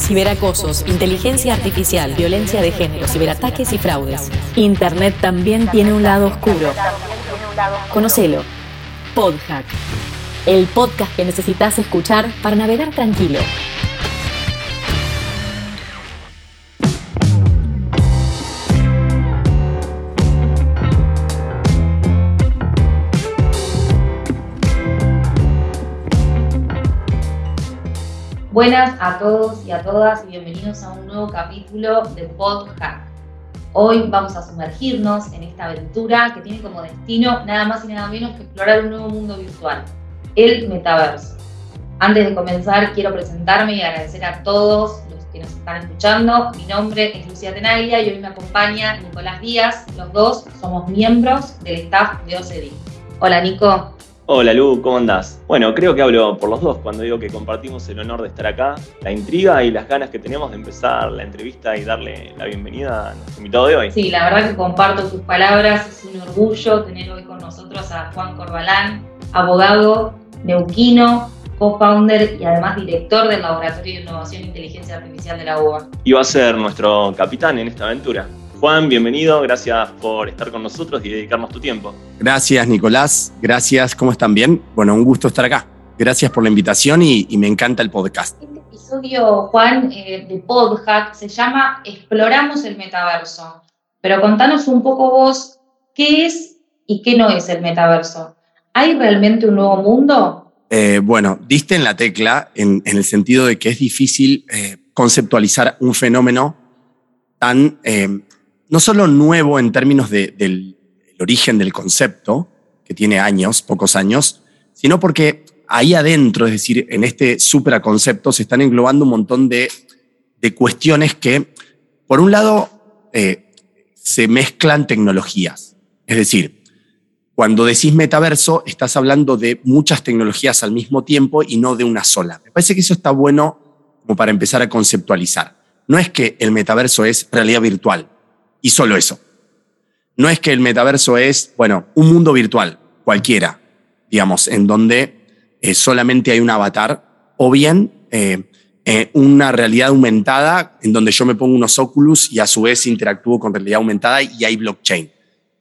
ciberacosos, inteligencia artificial, violencia de género, ciberataques y fraudes. Internet también tiene un lado oscuro. Conocelo. Podhack. El podcast que necesitas escuchar para navegar tranquilo. Buenas a todos y a todas y bienvenidos a un nuevo capítulo de Podhack. Hoy vamos a sumergirnos en esta aventura que tiene como destino nada más y nada menos que explorar un nuevo mundo virtual, el metaverso. Antes de comenzar, quiero presentarme y agradecer a todos los que nos están escuchando. Mi nombre es Lucía Tenaglia y hoy me acompaña Nicolás Díaz. Los dos somos miembros del staff de OCD. Hola Nico. Hola Lu, ¿cómo andás? Bueno, creo que hablo por los dos cuando digo que compartimos el honor de estar acá, la intriga y las ganas que tenemos de empezar la entrevista y darle la bienvenida a nuestro invitado de hoy. Sí, la verdad que comparto tus palabras, es un orgullo tener hoy con nosotros a Juan Corbalán, abogado, neuquino, co-founder y además director del Laboratorio de Innovación e Inteligencia Artificial de la UBA. Y va a ser nuestro capitán en esta aventura. Juan, bienvenido, gracias por estar con nosotros y dedicarnos tu tiempo. Gracias, Nicolás, gracias, ¿cómo están bien? Bueno, un gusto estar acá. Gracias por la invitación y, me encanta el podcast. Este episodio, Juan, eh, de Podhack se llama Exploramos el metaverso. Pero contanos un poco vos, ¿qué es y qué no es el metaverso? ¿Hay realmente un nuevo mundo? Eh, bueno, diste en la tecla en, el sentido de que es difícil eh, conceptualizar un fenómeno tan no solo nuevo en términos del origen del concepto, que tiene años, pocos años, sino porque ahí adentro, es decir, en este supraconcepto, se están englobando un montón de, cuestiones que, por un lado, eh, se mezclan tecnologías. Es decir, cuando decís metaverso, estás hablando de muchas tecnologías al mismo tiempo y no de una sola. Me parece que eso está bueno como para empezar a conceptualizar. No es que el metaverso es realidad virtual y solo eso. No es que el metaverso es, bueno, un mundo virtual, cualquiera, digamos, en donde eh, solamente hay un avatar, o bien eh, eh, una realidad aumentada en donde yo me pongo unos Oculus y a su vez interactúo con realidad aumentada y hay blockchain.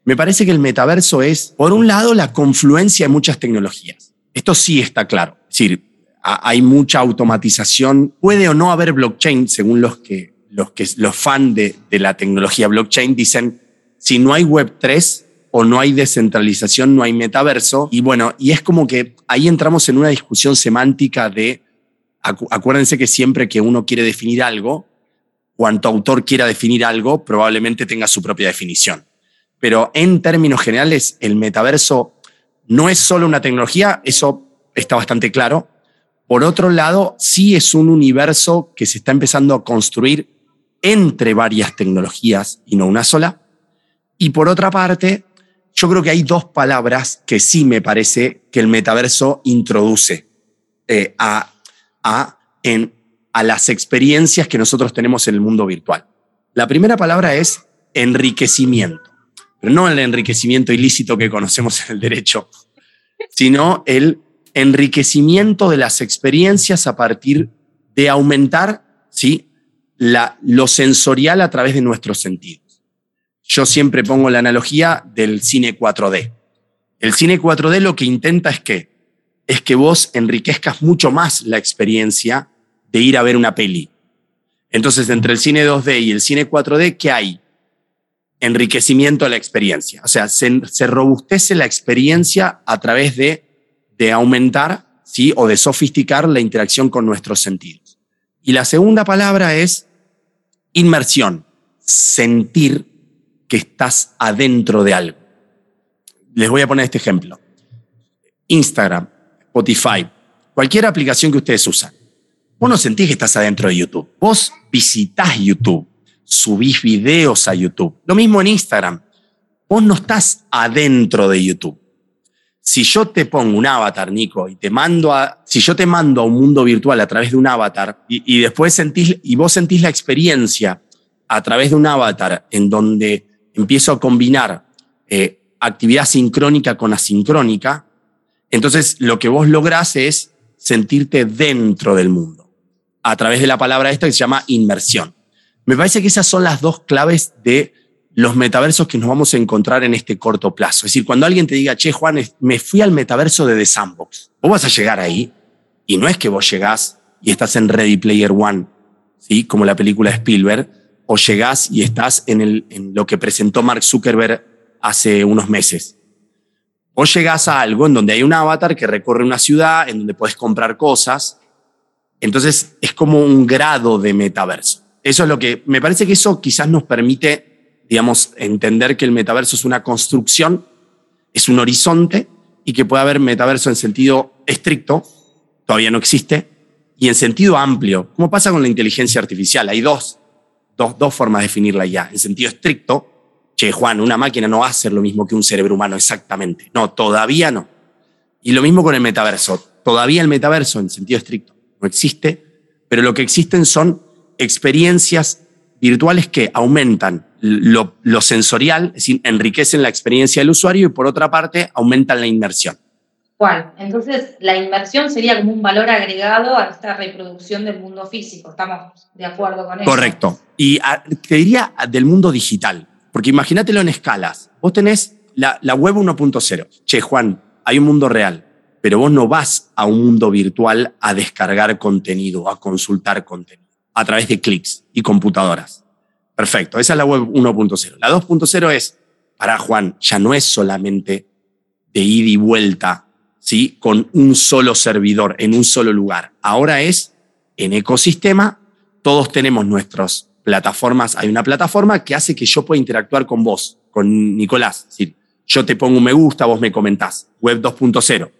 Me parece que el metaverso es, por un lado, la confluencia de muchas tecnologías. Esto sí está claro. Es decir, hay mucha automatización. Puede o no haber blockchain, según los que los, que, los fans de, la tecnología blockchain dicen, si no hay Web3 o no hay descentralización, no hay metaverso. Y bueno, y es como que ahí entramos en una discusión semántica de, acuérdense que siempre que uno quiere definir algo, cuanto autor quiera definir algo, probablemente tenga su propia definición. Pero en términos generales, el metaverso no es solo una tecnología, eso está bastante claro. Por otro lado, sí es un universo que se está empezando a construir entre varias tecnologías y no una sola. Y por otra parte, yo creo que hay dos palabras que sí me parece que el metaverso introduce eh, a, a, en, a las experiencias que nosotros tenemos en el mundo virtual. La primera palabra es enriquecimiento, pero no el enriquecimiento ilícito que conocemos en el derecho, sino el enriquecimiento de las experiencias a partir de aumentar ¿sí? Lo sensorial a través de nuestros sentidos. Yo siempre pongo la analogía del cine 4D. El cine 4D lo que intenta es que es que vos enriquezcas mucho más la experiencia de ir a ver una peli. Entonces, entre el cine 2D y el cine 4D, ¿qué hay? Enriquecimiento de la experiencia. O sea, se, se robustece la experiencia a través de, de aumentar ¿sí? o de sofisticar la interacción con nuestros sentidos. Y la segunda palabra es Inmersión, sentir que estás adentro de algo. Les voy a poner este ejemplo. Instagram, Spotify, cualquier aplicación que ustedes usan. Vos no sentís que estás adentro de YouTube. Vos visitás YouTube, subís videos a YouTube. Lo mismo en Instagram. Vos no estás adentro de YouTube. Si yo te pongo un avatar, Nico, y te mando a, si yo te mando a un mundo virtual a través de un avatar y, después sentís, y vos sentís la experiencia a través de un avatar en donde empiezo a combinar eh, actividad sincrónica con asincrónica, entonces lo que vos lográs es sentirte dentro del mundo. a través de la palabra esta que se llama inmersión. Me parece que esas son las dos claves de los metaversos que nos vamos a encontrar en este corto plazo. Es decir, cuando alguien te diga, che, Juan, me fui al metaverso de The Sandbox, vos vas a llegar ahí y no es que vos llegás y estás en Ready Player One, ¿sí? como la película de Spielberg, o llegás y estás en, el, en lo que presentó Mark Zuckerberg hace unos meses. Vos llegás a algo en donde hay un avatar que recorre una ciudad, en donde puedes comprar cosas. Entonces es como un grado de metaverso. Eso es lo que me parece que eso quizás nos permite, digamos, entender que el metaverso es una construcción, es un horizonte y que puede haber metaverso en sentido estricto, todavía no existe, y en sentido amplio, como pasa con la inteligencia artificial. Hay dos, dos, dos formas de definirla ya. En sentido estricto, che, Juan, una máquina no va a ser lo mismo que un cerebro humano exactamente. No, todavía no. Y lo mismo con el metaverso. Todavía el metaverso, en sentido estricto, no existe, pero lo que existen son experiencias virtuales que aumentan lo, lo, sensorial, es decir, enriquecen la experiencia del usuario y por otra parte aumentan la inmersión. ¿Cuál? Entonces, la inmersión sería como un valor agregado a esta reproducción del mundo físico. ¿Estamos de acuerdo con eso? Correcto. Y te diría del mundo digital. Porque imagínatelo en escalas. Vos tenés la, la web 1.0. Che, Juan, hay un mundo real, pero vos no vas a un mundo virtual a descargar contenido, a consultar contenido, a través de clics y computadoras. Perfecto, esa es la web 1.0. La 2.0 es, para Juan, ya no es solamente de ida y vuelta, ¿sí? Con un solo servidor, en un solo lugar. Ahora es en ecosistema, todos tenemos nuestros plataformas, hay una plataforma que hace que yo pueda interactuar con vos, con Nicolás. Es decir, yo te pongo un me gusta, vos me comentás. Web 2.0.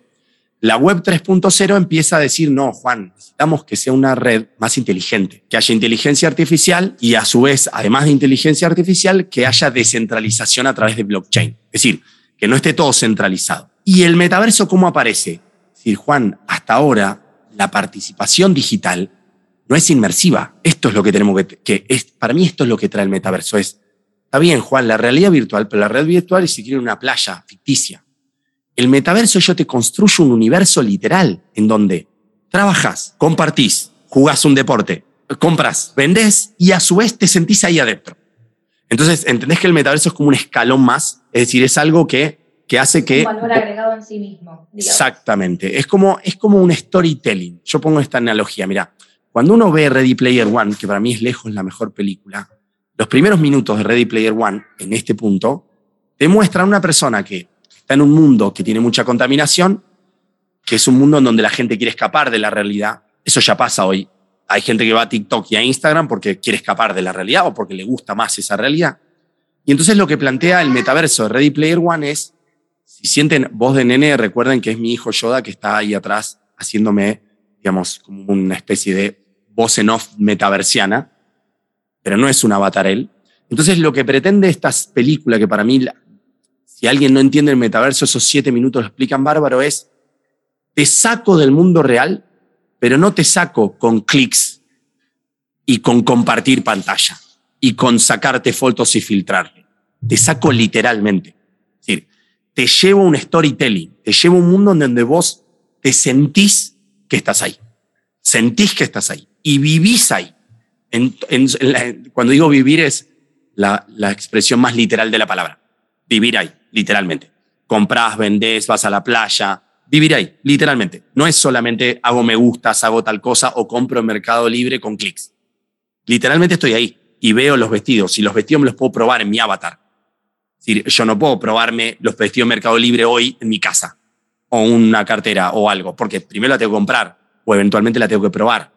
La web 3.0 empieza a decir, no, Juan, necesitamos que sea una red más inteligente, que haya inteligencia artificial y a su vez, además de inteligencia artificial, que haya descentralización a través de blockchain. Es decir, que no esté todo centralizado. ¿Y el metaverso cómo aparece? Es decir, Juan, hasta ahora la participación digital no es inmersiva. Esto es lo que tenemos que, que es, para mí esto es lo que trae el metaverso. Es, está bien, Juan, la realidad virtual, pero la realidad virtual es si quiere una playa ficticia. El metaverso yo te construyo un universo literal en donde trabajas, compartís, jugás un deporte, compras, vendés y a su vez te sentís ahí adentro. Entonces, entendés que el metaverso es como un escalón más, es decir, es algo que, que hace que... Un valor agregado en sí mismo. Exactamente, es como, es como un storytelling. Yo pongo esta analogía, mira, cuando uno ve Ready Player One, que para mí es lejos la mejor película, los primeros minutos de Ready Player One, en este punto, demuestran una persona que está en un mundo que tiene mucha contaminación, que es un mundo en donde la gente quiere escapar de la realidad. Eso ya pasa hoy. Hay gente que va a TikTok y a Instagram porque quiere escapar de la realidad o porque le gusta más esa realidad. Y entonces lo que plantea el metaverso de Ready Player One es, si sienten voz de nene, recuerden que es mi hijo Yoda que está ahí atrás haciéndome digamos, como una especie de voz en off metaversiana, pero no es un avatar él. Entonces, lo que pretende esta película, que para mí, si alguien no entiende el metaverso, esos siete minutos lo explican bárbaro, es, te saco del mundo real, pero no te saco con clics y con compartir pantalla y con sacarte fotos y filtrarle. Te saco literalmente. Es decir, te llevo un storytelling, te llevo un mundo en donde vos te sentís que estás ahí. Sentís que estás ahí y vivís ahí. cuando digo vivir es la, la, expresión más literal de la palabra. Vivir ahí, literalmente. Comprás, vendés, vas a la playa. Vivir ahí, literalmente. No es solamente hago me gustas, hago tal cosa o compro en Mercado Libre con clics. Literalmente estoy ahí y veo los vestidos y los vestidos me los puedo probar en mi avatar. Es yo no puedo probarme los vestidos Mercado Libre hoy en mi casa o una cartera o algo, porque primero la tengo que comprar o eventualmente la tengo que probar.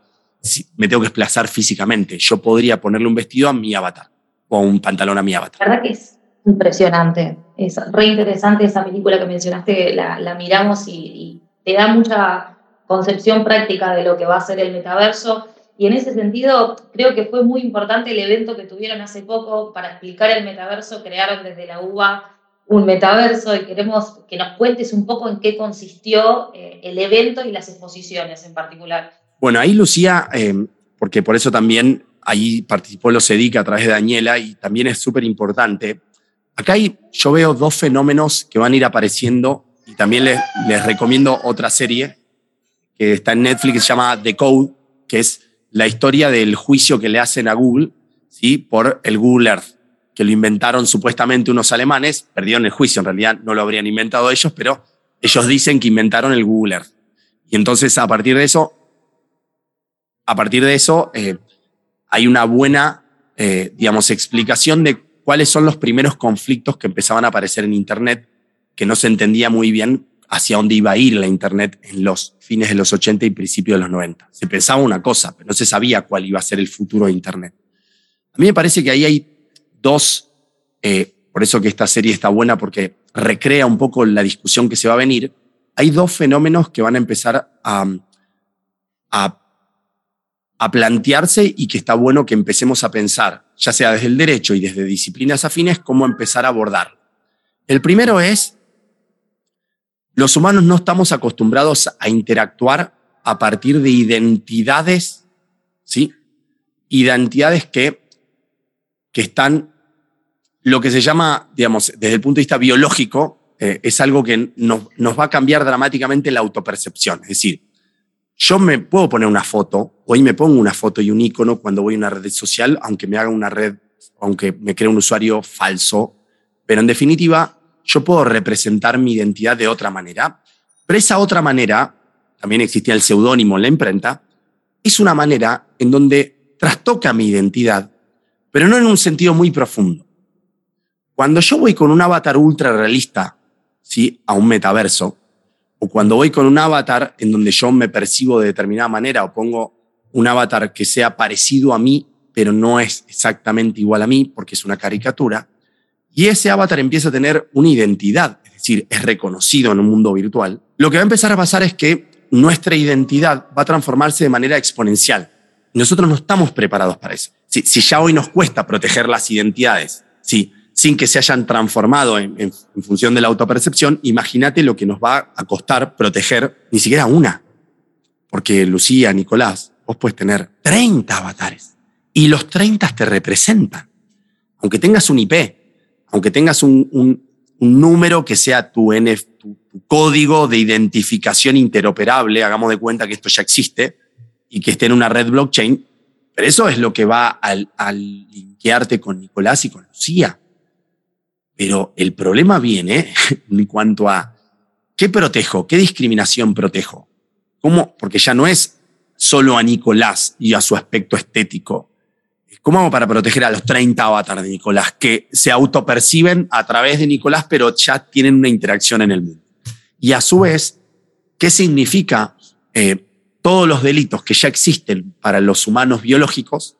Me tengo que desplazar físicamente. Yo podría ponerle un vestido a mi avatar o un pantalón a mi avatar. Verdad que es impresionante. Es re interesante esa película que mencionaste, la, la miramos y, y, te da mucha concepción práctica de lo que va a ser el metaverso. Y en ese sentido, creo que fue muy importante el evento que tuvieron hace poco para explicar el metaverso. Crearon desde la UBA un metaverso y queremos que nos cuentes un poco en qué consistió eh, el evento y las exposiciones en particular. Bueno, ahí Lucía, eh, porque por eso también ahí participó los EDIC a través de Daniela y también es súper importante. Acá hay, yo veo dos fenómenos que van a ir apareciendo y también les, recomiendo otra serie que está en Netflix que se llama The Code, que es la historia del juicio que le hacen a Google ¿sí? por el Google Earth, que lo inventaron supuestamente unos alemanes, perdieron el juicio, en realidad no lo habrían inventado ellos, pero ellos dicen que inventaron el Google Earth. Y entonces a partir de eso, a partir de eso eh, hay una buena, eh, digamos, explicación de cuáles son los primeros conflictos que empezaban a aparecer en Internet, que no se entendía muy bien hacia dónde iba a ir la Internet en los fines de los 80 y principios de los 90. Se pensaba una cosa, pero no se sabía cuál iba a ser el futuro de Internet. A mí me parece que ahí hay dos, eh, por eso que esta serie está buena, porque recrea un poco la discusión que se va a venir. Hay dos fenómenos que van a empezar a, a, a plantearse y que está bueno que empecemos a pensar, ya sea desde el derecho y desde disciplinas afines, cómo empezar a abordar. El primero es, los humanos no estamos acostumbrados a interactuar a partir de identidades, ¿sí? Identidades que, que están, lo que se llama, digamos, desde el punto de vista biológico, eh, es algo que nos, nos va a cambiar dramáticamente la autopercepción. Es decir, yo me puedo poner una foto, hoy me pongo una foto y un icono cuando voy a una red social, aunque me haga una red, aunque me cree un usuario falso, pero en definitiva, yo puedo representar mi identidad de otra manera. Pero esa otra manera, también existía el seudónimo en la imprenta, es una manera en donde trastoca mi identidad, pero no en un sentido muy profundo. Cuando yo voy con un avatar ultra realista, ¿sí? a un metaverso, o cuando voy con un avatar en donde yo me percibo de determinada manera o pongo un avatar que sea parecido a mí, pero no es exactamente igual a mí porque es una caricatura, y ese avatar empieza a tener una identidad, es decir, es reconocido en un mundo virtual, lo que va a empezar a pasar es que nuestra identidad va a transformarse de manera exponencial. Nosotros no estamos preparados para eso. Si, ya hoy nos cuesta proteger las identidades, si sin que se hayan transformado en, función de la autopercepción, imagínate lo que nos va a costar proteger ni siquiera una. Porque Lucía, Nicolás, vos puedes tener 30 avatares y los 30 te representan. Aunque tengas un IP, aunque tengas un, número que sea tu, tu, código de identificación interoperable, hagamos de cuenta que esto ya existe y que esté en una red blockchain, pero eso es lo que va al, al linkearte con Nicolás y con Lucía. Pero el problema viene en cuanto a qué protejo, qué discriminación protejo. ¿Cómo? Porque ya no es solo a Nicolás y a su aspecto estético. ¿Cómo hago para proteger a los 30 avatars de Nicolás que se autoperciben a través de Nicolás, pero ya tienen una interacción en el mundo? Y a su vez, ¿qué significa eh, todos los delitos que ya existen para los humanos biológicos?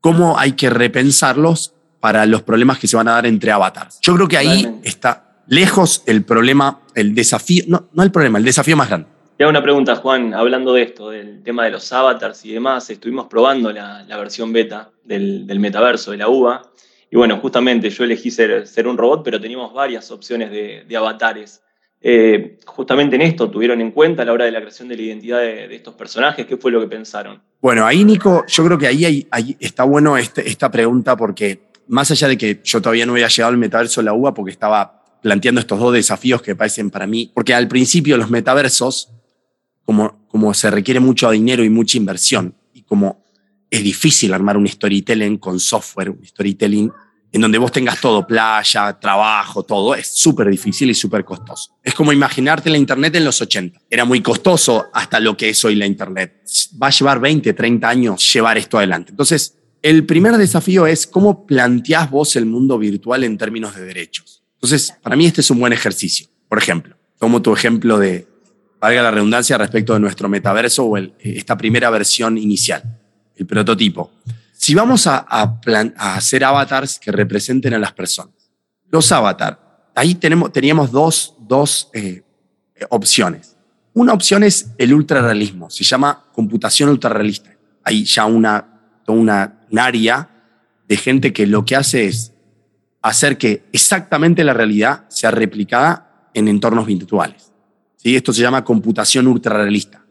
¿Cómo hay que repensarlos para los problemas que se van a dar entre avatars. Yo creo que ahí está lejos el problema, el desafío, no, no el problema, el desafío más grande. Te hago una pregunta, Juan, hablando de esto, del tema de los avatars y demás. Estuvimos probando la, versión beta del, metaverso, de la UBA. Y bueno, justamente yo elegí ser, ser un robot, pero teníamos varias opciones de, avatares. Eh, justamente en esto tuvieron en cuenta a la hora de la creación de la identidad de, estos personajes. ¿Qué fue lo que pensaron? Bueno, ahí, Nico, yo creo que ahí, ahí está bueno este, esta pregunta porque más allá de que yo todavía no había llegado al metaverso de la UBA porque estaba planteando estos dos desafíos que parecen para mí, porque al principio los metaversos, como, como se requiere mucho dinero y mucha inversión, y como es difícil armar un storytelling con software, un storytelling en donde vos tengas todo, playa, trabajo, todo, es súper difícil y súper costoso. Es como imaginarte la Internet en los 80. Era muy costoso hasta lo que es hoy la Internet. Va a llevar 20, 30 años llevar esto adelante. Entonces, el primer desafío es cómo planteás vos el mundo virtual en términos de derechos. Entonces, para mí este es un buen ejercicio. Por ejemplo, tomo tu ejemplo de, valga la redundancia, respecto de nuestro metaverso o esta primera versión inicial, el prototipo. Si vamos a, hacer avatars que representen a las personas, los avatars, ahí tenemos, teníamos dos, dos eh, opciones. Una opción es el ultrarrealismo, se llama computación ultrarrealista. Hay ya una, una área de gente que lo que hace es hacer que exactamente la realidad sea replicada en entornos virtuales. ¿Sí? Esto se llama computación ultrarrealista.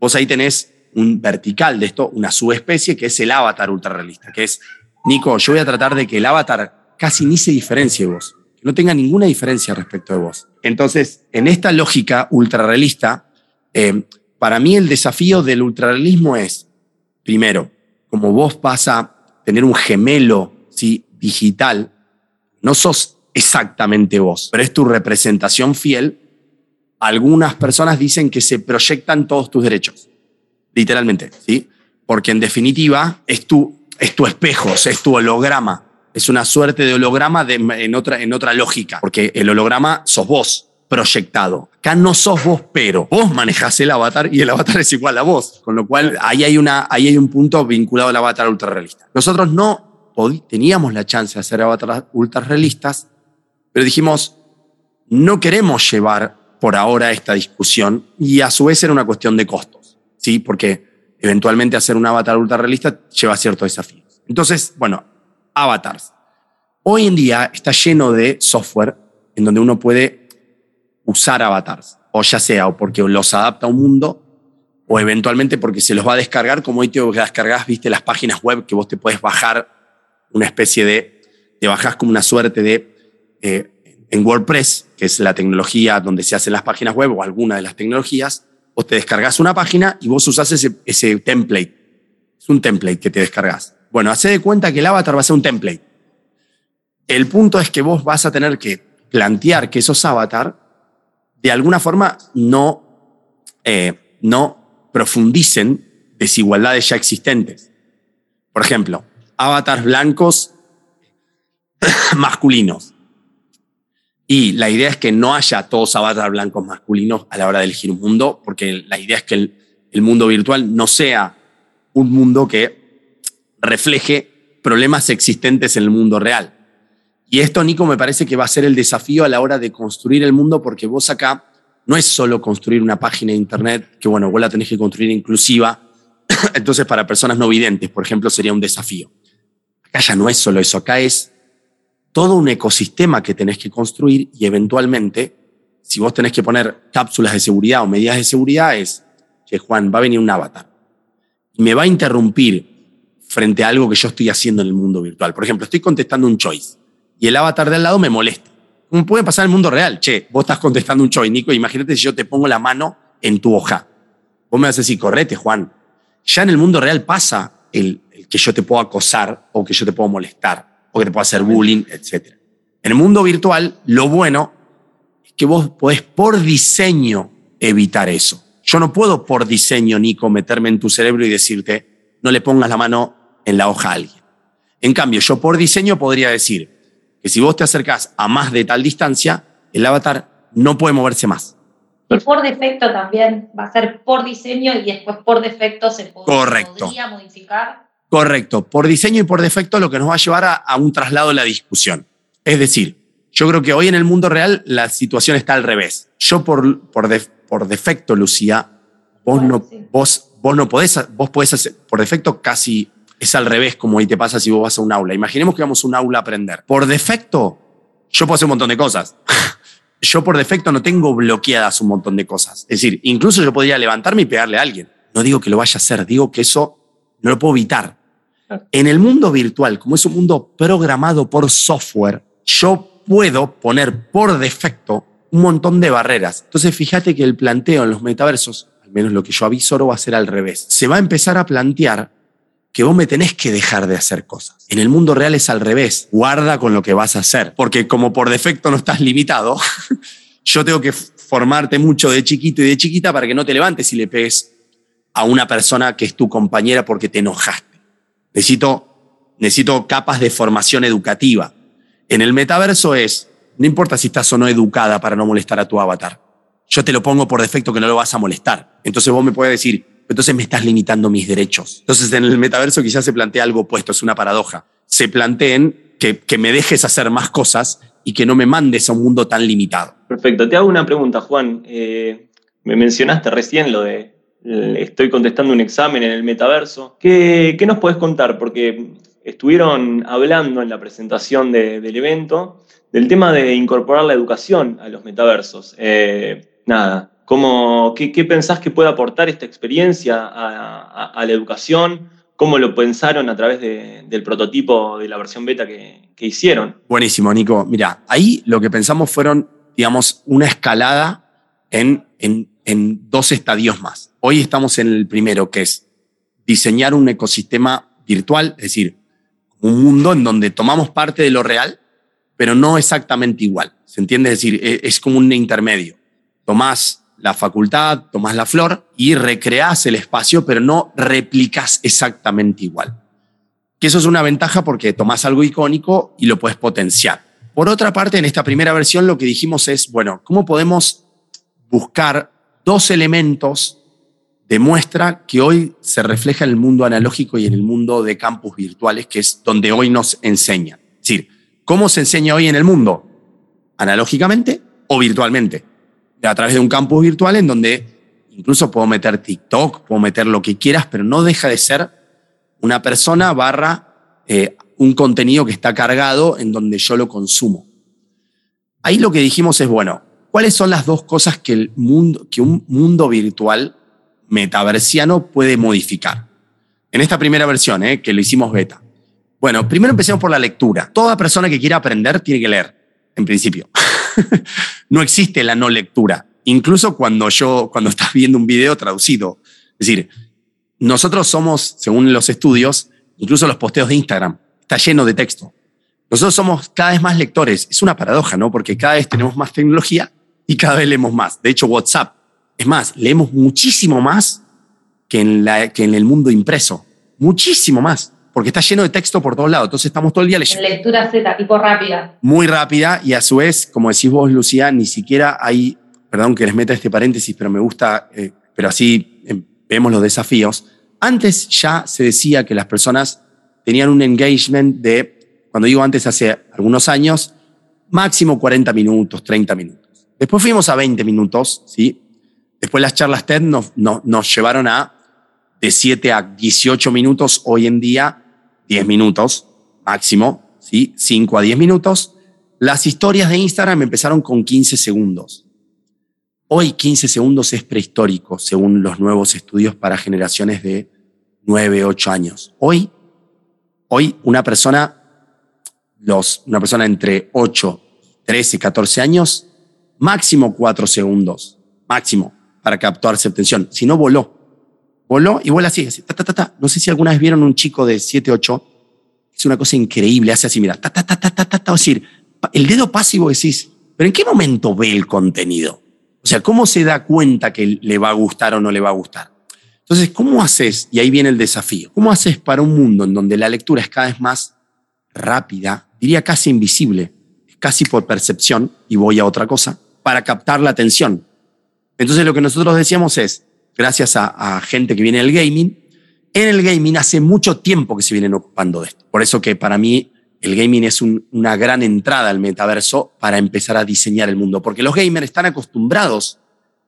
Vos ahí tenés un vertical de esto, una subespecie que es el avatar ultrarrealista, que es, Nico, yo voy a tratar de que el avatar casi ni se diferencie de vos, que no tenga ninguna diferencia respecto de vos. Entonces, en esta lógica ultrarrealista, eh, para mí el desafío del ultrarrealismo es primero, como vos vas a tener un gemelo ¿sí? digital, no sos exactamente vos, pero es tu representación fiel. Algunas personas dicen que se proyectan todos tus derechos, literalmente, ¿sí? Porque en definitiva es tu, es tu espejo, es tu holograma, es una suerte de holograma en, otra, en otra lógica, porque el holograma sos vos, proyectado. Acá no sos vos, pero vos manejás el avatar y el avatar es igual a vos. Con lo cual, ahí hay, una, ahí hay un punto vinculado al avatar ultrarrealista. Nosotros no teníamos la chance de hacer avatares ultrarrealistas, pero dijimos, no queremos llevar por ahora esta discusión y a su vez era una cuestión de costos, ¿sí? Porque eventualmente hacer un avatar ultrarrealista lleva ciertos desafíos. Entonces, bueno, avatars. Hoy en día está lleno de software en donde uno puede usar avatars, o ya sea o porque los adapta a un mundo, o eventualmente porque se los va a descargar, como hoy te descargas, viste, las páginas web que vos te puedes bajar una especie de, te bajás como una suerte de, eh, en WordPress, que es la tecnología donde se hacen las páginas web o alguna de las tecnologías, vos te descargas una página y vos usás ese, ese template. Es un template que te descargas. Bueno, hace de cuenta que el avatar va a ser un template. El punto es que vos vas a tener que plantear que esos avatar de alguna forma no, eh, no profundicen desigualdades ya existentes. Por ejemplo, avatars blancos masculinos. Y la idea es que no haya todos avatars blancos masculinos a la hora de elegir un mundo, porque la idea es que el, el mundo virtual no sea un mundo que refleje problemas existentes en el mundo real. Y esto, Nico, me parece que va a ser el desafío a la hora de construir el mundo, porque vos acá no es solo construir una página de Internet, que bueno, vos la tenés que construir inclusiva. Entonces, para personas no videntes, por ejemplo, sería un desafío. Acá ya no es solo eso, acá es todo un ecosistema que tenés que construir y eventualmente, si vos tenés que poner cápsulas de seguridad o medidas de seguridad, es, que Juan, va a venir un avatar y me va a interrumpir frente a algo que yo estoy haciendo en el mundo virtual. Por ejemplo, estoy contestando un choice y el avatar de al lado me molesta. ¿Cómo puede pasar en el mundo real? Che, vos estás contestando un choy, Nico, imagínate si yo te pongo la mano en tu hoja. Vos me vas a decir, correte, Juan. Ya en el mundo real pasa el, que yo te puedo acosar o que yo te puedo molestar o que te puedo hacer bullying, etc. En el mundo virtual, lo bueno es que vos podés por diseño evitar eso. Yo no puedo por diseño, Nico, meterme en tu cerebro y decirte, no le pongas la mano en la hoja a alguien. En cambio, yo por diseño podría decir, que si vos te acercás a más de tal distancia, el avatar no puede moverse más. Y por defecto también va a ser por diseño y después por defecto se podría modificar. Correcto. Por diseño y por defecto lo que nos va a llevar a, un traslado de la discusión. Es decir, yo creo que hoy en el mundo real la situación está al revés. Yo por, por, por defecto, Lucía, vos, no, vos, vos no podés, vos podés hacer, por defecto casi es al revés como ahí te pasa si vos vas a un aula. Imaginemos que vamos a un aula a aprender. Por defecto, yo puedo hacer un montón de cosas. yo por defecto no tengo bloqueadas un montón de cosas. Es decir, incluso yo podría levantarme y pegarle a alguien. No digo que lo vaya a hacer, digo que eso no lo puedo evitar. En el mundo virtual, como es un mundo programado por software, yo puedo poner por defecto un montón de barreras. Entonces, fíjate que el planteo en los metaversos, al menos lo que yo avisoro, va a ser al revés. Se va a empezar a plantear que vos me tenés que dejar de hacer cosas. En el mundo real es al revés. Guarda con lo que vas a hacer. Porque como por defecto no estás limitado, yo tengo que formarte mucho de chiquito y de chiquita para que no te levantes y le pegues a una persona que es tu compañera porque te enojaste. Necesito, necesito capas de formación educativa. En el metaverso es, no importa si estás o no educada para no molestar a tu avatar. Yo te lo pongo por defecto que no lo vas a molestar. Entonces vos me puedes decir, entonces me estás limitando mis derechos. Entonces en el metaverso quizás se plantea algo opuesto, es una paradoja. Se planteen que, que me dejes hacer más cosas y que no me mandes a un mundo tan limitado. Perfecto. Te hago una pregunta, Juan. Eh, me mencionaste recién lo de estoy contestando un examen en el metaverso. ¿Qué, qué nos puedes contar? Porque estuvieron hablando en la presentación del evento del tema de incorporar la educación a los metaversos. Eh, nada, ¿Cómo, qué, pensás que puede aportar esta experiencia a, la educación? ¿Cómo lo pensaron a través del prototipo de la versión beta que, hicieron? Buenísimo, Nico. Mira, ahí lo que pensamos fueron, digamos, una escalada en, en, en dos estadios más. Hoy estamos en el primero, que es diseñar un ecosistema virtual, es decir, un mundo en donde tomamos parte de lo real, pero no exactamente igual. ¿Se entiende? Es decir, e, es como un intermedio. Tomás la facultad, tomás la flor y recreas el espacio, pero no replicas exactamente igual. Que eso es una ventaja porque tomás algo icónico y lo puedes potenciar. Por otra parte, en esta primera versión lo que dijimos es, bueno, ¿cómo podemos buscar dos elementos de muestra que hoy se refleja en el mundo analógico y en el mundo de campus virtuales, que es donde hoy nos enseñan? Es decir, ¿cómo se enseña hoy en el mundo? ¿Analógicamente o virtualmente? A través de un campus virtual en donde incluso puedo meter TikTok, puedo meter lo que quieras, pero no deja de ser una persona barra eh, un contenido que está cargado en donde yo lo consumo. Ahí lo que dijimos es, bueno, ¿cuáles son las dos cosas que, el mundo, que un mundo virtual metaversiano puede modificar? En esta primera versión, eh, que lo hicimos beta. Bueno, primero empecemos por la lectura. Toda persona que quiera aprender tiene que leer, en principio. no existe la no lectura. Incluso cuando yo, cuando estás viendo un video traducido. Es decir, nosotros somos, según los estudios, incluso los posteos de Instagram, está lleno de texto. Nosotros somos cada vez más lectores. Es una paradoja, ¿no? Porque cada vez tenemos más tecnología y cada vez leemos más. De hecho, WhatsApp. Es más, leemos muchísimo más que en, la, que en el mundo impreso. Muchísimo más porque está lleno de texto por todos lados. Entonces estamos todo el día leyendo. Lectura Z, tipo rápida. Muy rápida y a su vez, como decís vos, Lucía, ni siquiera hay, perdón que les meta este paréntesis, pero me gusta, eh, pero así eh, vemos los desafíos. Antes ya se decía que las personas tenían un engagement de, cuando digo antes, hace algunos años, máximo 40 minutos, 30 minutos. Después fuimos a 20 minutos, ¿sí? Después las charlas TED nos, nos, nos llevaron a de 7 a 18 minutos hoy en día 10 minutos máximo, ¿sí? 5 a 10 minutos. Las historias de Instagram empezaron con 15 segundos. Hoy 15 segundos es prehistórico, según los nuevos estudios para generaciones de 9, 8 años. Hoy, hoy una persona, los, una persona entre 8, 13, 14 años, máximo 4 segundos, máximo, para captar su atención. Si no, voló voló y vuela así, así ta, ta, ta, No sé si alguna vez vieron un chico de 7, 8, es una cosa increíble, hace así, mira, ta, ta, ta, ta, ta, ta, es decir, el dedo pasivo decís, pero ¿en qué momento ve el contenido? O sea, ¿cómo se da cuenta que le va a gustar o no le va a gustar? Entonces, ¿cómo haces? Y ahí viene el desafío. ¿Cómo haces para un mundo en donde la lectura es cada vez más rápida, diría casi invisible, casi por percepción, y voy a otra cosa, para captar la atención? Entonces, lo que nosotros decíamos es, gracias a, gente que viene del gaming. En el gaming hace mucho tiempo que se vienen ocupando de esto. Por eso que para mí el gaming es una gran entrada al metaverso para empezar a diseñar el mundo, porque los gamers están acostumbrados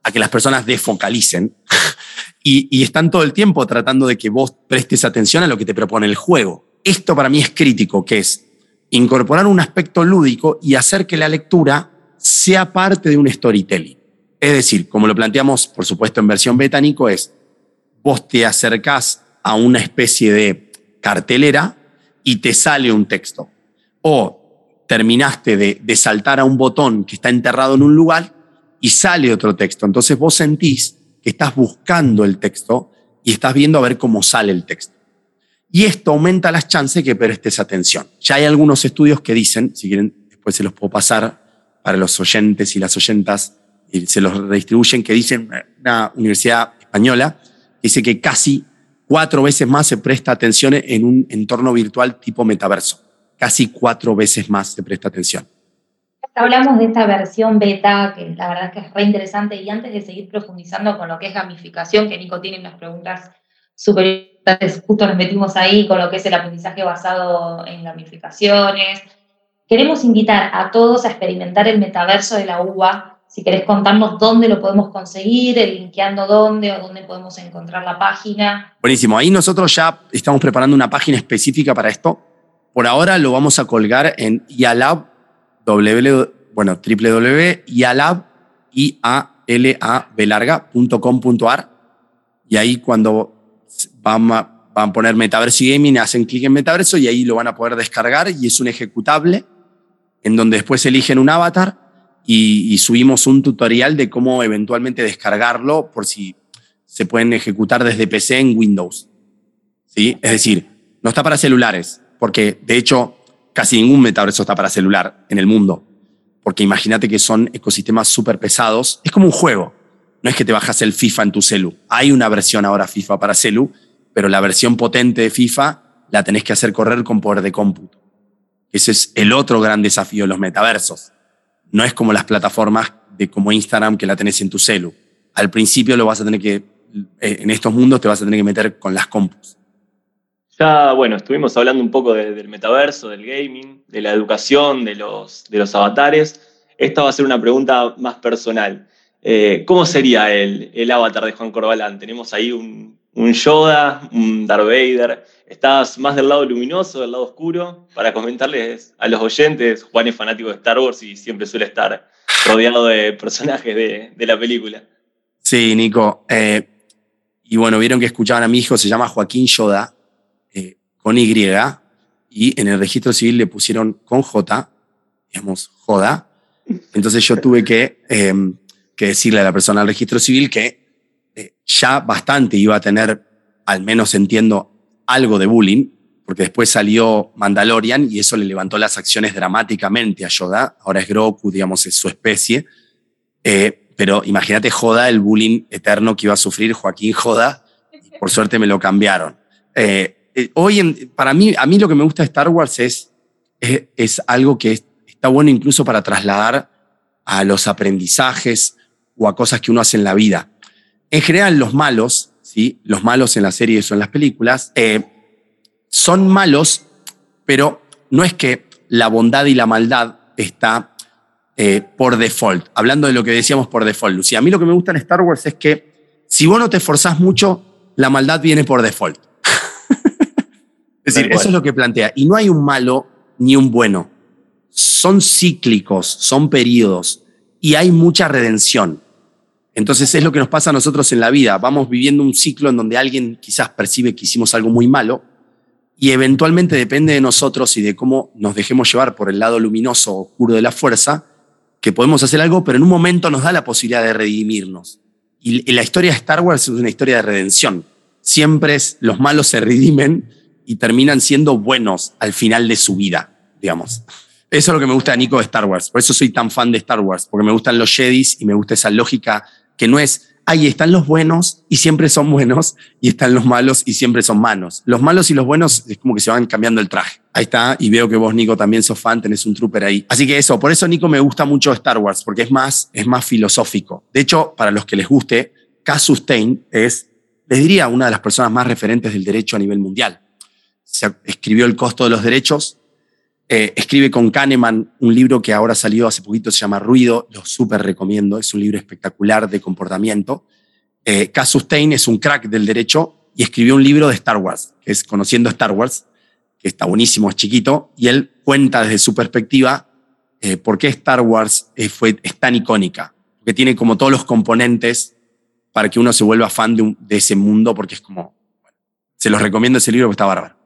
a que las personas desfocalicen y, y están todo el tiempo tratando de que vos prestes atención a lo que te propone el juego. Esto para mí es crítico, que es incorporar un aspecto lúdico y hacer que la lectura sea parte de un storytelling. Es decir, como lo planteamos, por supuesto, en versión betánico, es vos te acercás a una especie de cartelera y te sale un texto. O terminaste de, de saltar a un botón que está enterrado en un lugar y sale otro texto. Entonces vos sentís que estás buscando el texto y estás viendo a ver cómo sale el texto. Y esto aumenta las chances que prestes atención. Ya hay algunos estudios que dicen, si quieren, después se los puedo pasar para los oyentes y las oyentas, se los redistribuyen, que dicen una universidad española, dice que casi cuatro veces más se presta atención en un entorno virtual tipo metaverso. Casi cuatro veces más se presta atención. Hablamos de esta versión beta, que la verdad es que es re interesante, y antes de seguir profundizando con lo que es gamificación, que Nico tiene unas preguntas súper importantes, justo nos metimos ahí con lo que es el aprendizaje basado en gamificaciones. Queremos invitar a todos a experimentar el metaverso de la UBA, si querés contarnos dónde lo podemos conseguir, el linkeando dónde o dónde podemos encontrar la página. Buenísimo, ahí nosotros ya estamos preparando una página específica para esto. Por ahora lo vamos a colgar en IALAB, w, bueno, www.ialab, y ahí cuando van a, van a poner Metaverso y Gaming, hacen clic en Metaverso y ahí lo van a poder descargar y es un ejecutable en donde después eligen un avatar y, subimos un tutorial de cómo eventualmente descargarlo por si se pueden ejecutar desde PC en Windows. ¿sí? Es decir, no está para celulares, porque de hecho casi ningún metaverso está para celular en el mundo, porque imagínate que son ecosistemas súper pesados, es como un juego, no es que te bajas el FIFA en tu celu, hay una versión ahora FIFA para celu, pero la versión potente de FIFA la tenés que hacer correr con poder de cómputo. Ese es el otro gran desafío de los metaversos. No es como las plataformas de como Instagram que la tenés en tu celu. Al principio lo vas a tener que, eh, en estos mundos te vas a tener que meter con las compus. Ya, bueno, estuvimos hablando un poco del metaverso, del gaming, de la educación, de los, de los avatares. Esta va a ser una pregunta más personal. Eh, ¿Cómo sería el, el, avatar de Juan Corbalán? Tenemos ahí un, un Yoda, un Darth Vader. ¿Estás más del lado luminoso, del lado oscuro? Para comentarles a los oyentes, Juan es fanático de Star Wars y siempre suele estar rodeado de personajes de, de la película. Sí, Nico. Eh, y bueno, vieron que escuchaban a mi hijo, se llama Joaquín Yoda, eh, con Y, y en el registro civil le pusieron con J, digamos, Joda. Entonces yo tuve que, eh, que decirle a la persona del registro civil que ya bastante iba a tener, al menos entiendo, algo de bullying, porque después salió Mandalorian y eso le levantó las acciones dramáticamente a Yoda. Ahora es Grogu, digamos, es su especie. Eh, pero imagínate Joda, el bullying eterno que iba a sufrir Joaquín Joda. Por suerte me lo cambiaron. Eh, hoy, en, para mí, a mí lo que me gusta de Star Wars es, es, es algo que está bueno incluso para trasladar a los aprendizajes o a cosas que uno hace en la vida. En general, los malos, ¿sí? los malos en las series o en las películas, eh, son malos, pero no es que la bondad y la maldad está eh, por default. Hablando de lo que decíamos por default, Lucía, a mí lo que me gusta en Star Wars es que si vos no te esforzás mucho, la maldad viene por default. es decir, eso es lo que plantea. Y no hay un malo ni un bueno. Son cíclicos, son periodos y hay mucha redención. Entonces es lo que nos pasa a nosotros en la vida. Vamos viviendo un ciclo en donde alguien quizás percibe que hicimos algo muy malo y eventualmente depende de nosotros y de cómo nos dejemos llevar por el lado luminoso o oscuro de la fuerza, que podemos hacer algo, pero en un momento nos da la posibilidad de redimirnos. Y la historia de Star Wars es una historia de redención. Siempre es, los malos se redimen y terminan siendo buenos al final de su vida, digamos. Eso es lo que me gusta de Nico de Star Wars. Por eso soy tan fan de Star Wars, porque me gustan los Jedis y me gusta esa lógica que no es, ahí están los buenos y siempre son buenos, y están los malos y siempre son malos. Los malos y los buenos es como que se van cambiando el traje. Ahí está, y veo que vos, Nico, también sos fan, tenés un trooper ahí. Así que eso, por eso, Nico, me gusta mucho Star Wars, porque es más, es más filosófico. De hecho, para los que les guste, Cass Stein es, les diría, una de las personas más referentes del derecho a nivel mundial. Se escribió El costo de los derechos, eh, escribe con Kahneman un libro que ahora salió hace poquito, se llama Ruido, lo súper recomiendo, es un libro espectacular de comportamiento. Eh, Cass es un crack del derecho y escribió un libro de Star Wars, que es Conociendo Star Wars, que está buenísimo, es chiquito, y él cuenta desde su perspectiva eh, por qué Star Wars eh, fue, es tan icónica, porque tiene como todos los componentes para que uno se vuelva fan de, ese mundo, porque es como, se los recomiendo ese libro que está bárbaro.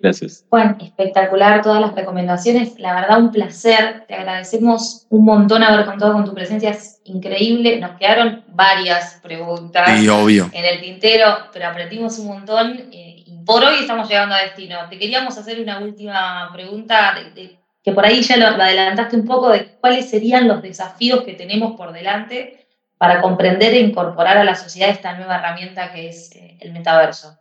Gracias. Juan, espectacular todas las recomendaciones. La verdad, un placer. Te agradecemos un montón haber contado con tu presencia. Es increíble. Nos quedaron varias preguntas sí, obvio. en el tintero, pero aprendimos un montón. Eh, y por hoy estamos llegando a destino. Te queríamos hacer una última pregunta, de, de, que por ahí ya lo, lo adelantaste un poco, de cuáles serían los desafíos que tenemos por delante para comprender e incorporar a la sociedad esta nueva herramienta que es eh, el metaverso.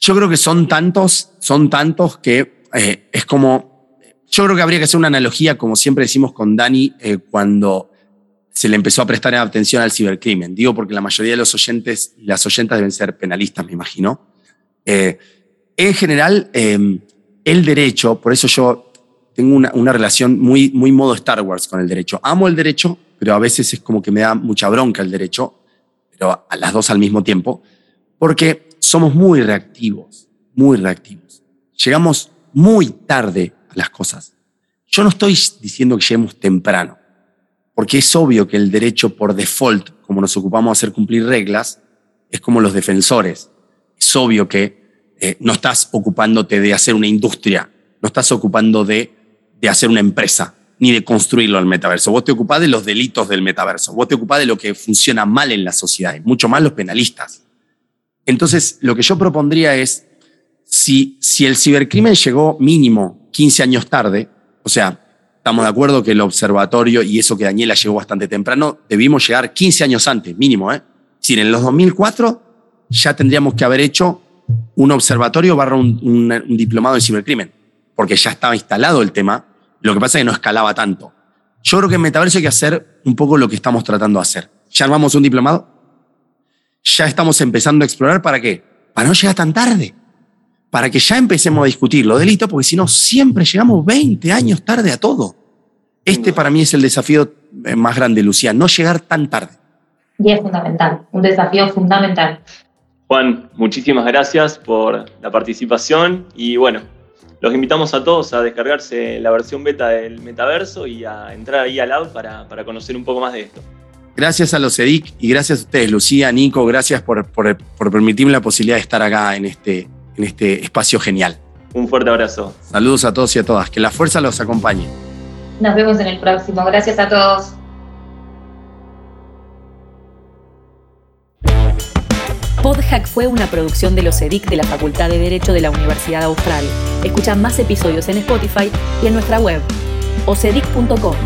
Yo creo que son tantos, son tantos que eh, es como, yo creo que habría que hacer una analogía, como siempre decimos con Dani, eh, cuando se le empezó a prestar atención al cibercrimen. Digo porque la mayoría de los oyentes las oyentas deben ser penalistas, me imagino. Eh, en general, em, el derecho, por eso yo tengo una, una, relación muy, muy modo Star Wars con el derecho. Amo el derecho, pero a veces es como que me da mucha bronca el derecho, pero a las dos al mismo tiempo, porque somos muy reactivos, muy reactivos. Llegamos muy tarde a las cosas. Yo no estoy diciendo que lleguemos temprano, porque es obvio que el derecho por default, como nos ocupamos de hacer cumplir reglas, es como los defensores. Es obvio que eh, no estás ocupándote de hacer una industria, no estás ocupando de, de hacer una empresa, ni de construirlo al metaverso. Vos te ocupás de los delitos del metaverso, vos te ocupás de lo que funciona mal en la sociedad, mucho más los penalistas. Entonces, lo que yo propondría es si, si el cibercrimen llegó mínimo 15 años tarde, o sea, estamos de acuerdo que el observatorio y eso que Daniela llegó bastante temprano, debimos llegar 15 años antes, mínimo, ¿eh? Si en los 2004 ya tendríamos que haber hecho un observatorio barra un, diplomado en cibercrimen, porque ya estaba instalado el tema, lo que pasa es que no escalaba tanto. Yo creo que en Metaverso hay que hacer un poco lo que estamos tratando de hacer. Ya armamos un diplomado, ya estamos empezando a explorar para qué? Para no llegar tan tarde, para que ya empecemos a discutir los delitos, porque si no, siempre llegamos 20 años tarde a todo. Este para mí es el desafío eh, más grande, Lucía, no llegar tan tarde. Y es fundamental, un desafío fundamental. Juan, muchísimas gracias por la participación y bueno, los invitamos a todos a descargarse la versión beta del metaverso y a entrar ahí al app para, para conocer un poco más de esto. Gracias a los EDIC y gracias a ustedes, Lucía, Nico, gracias por, por, por, permitirme la posibilidad de estar acá en este, en este espacio genial. Un fuerte abrazo. Saludos a todos y a todas. Que la fuerza los acompañe. Nos vemos en el próximo. Gracias a todos. Podhack fue una producción de los EDIC de la Facultad de Derecho de la Universidad Austral. Escucha más episodios en Spotify y en nuestra web, ocedic.com.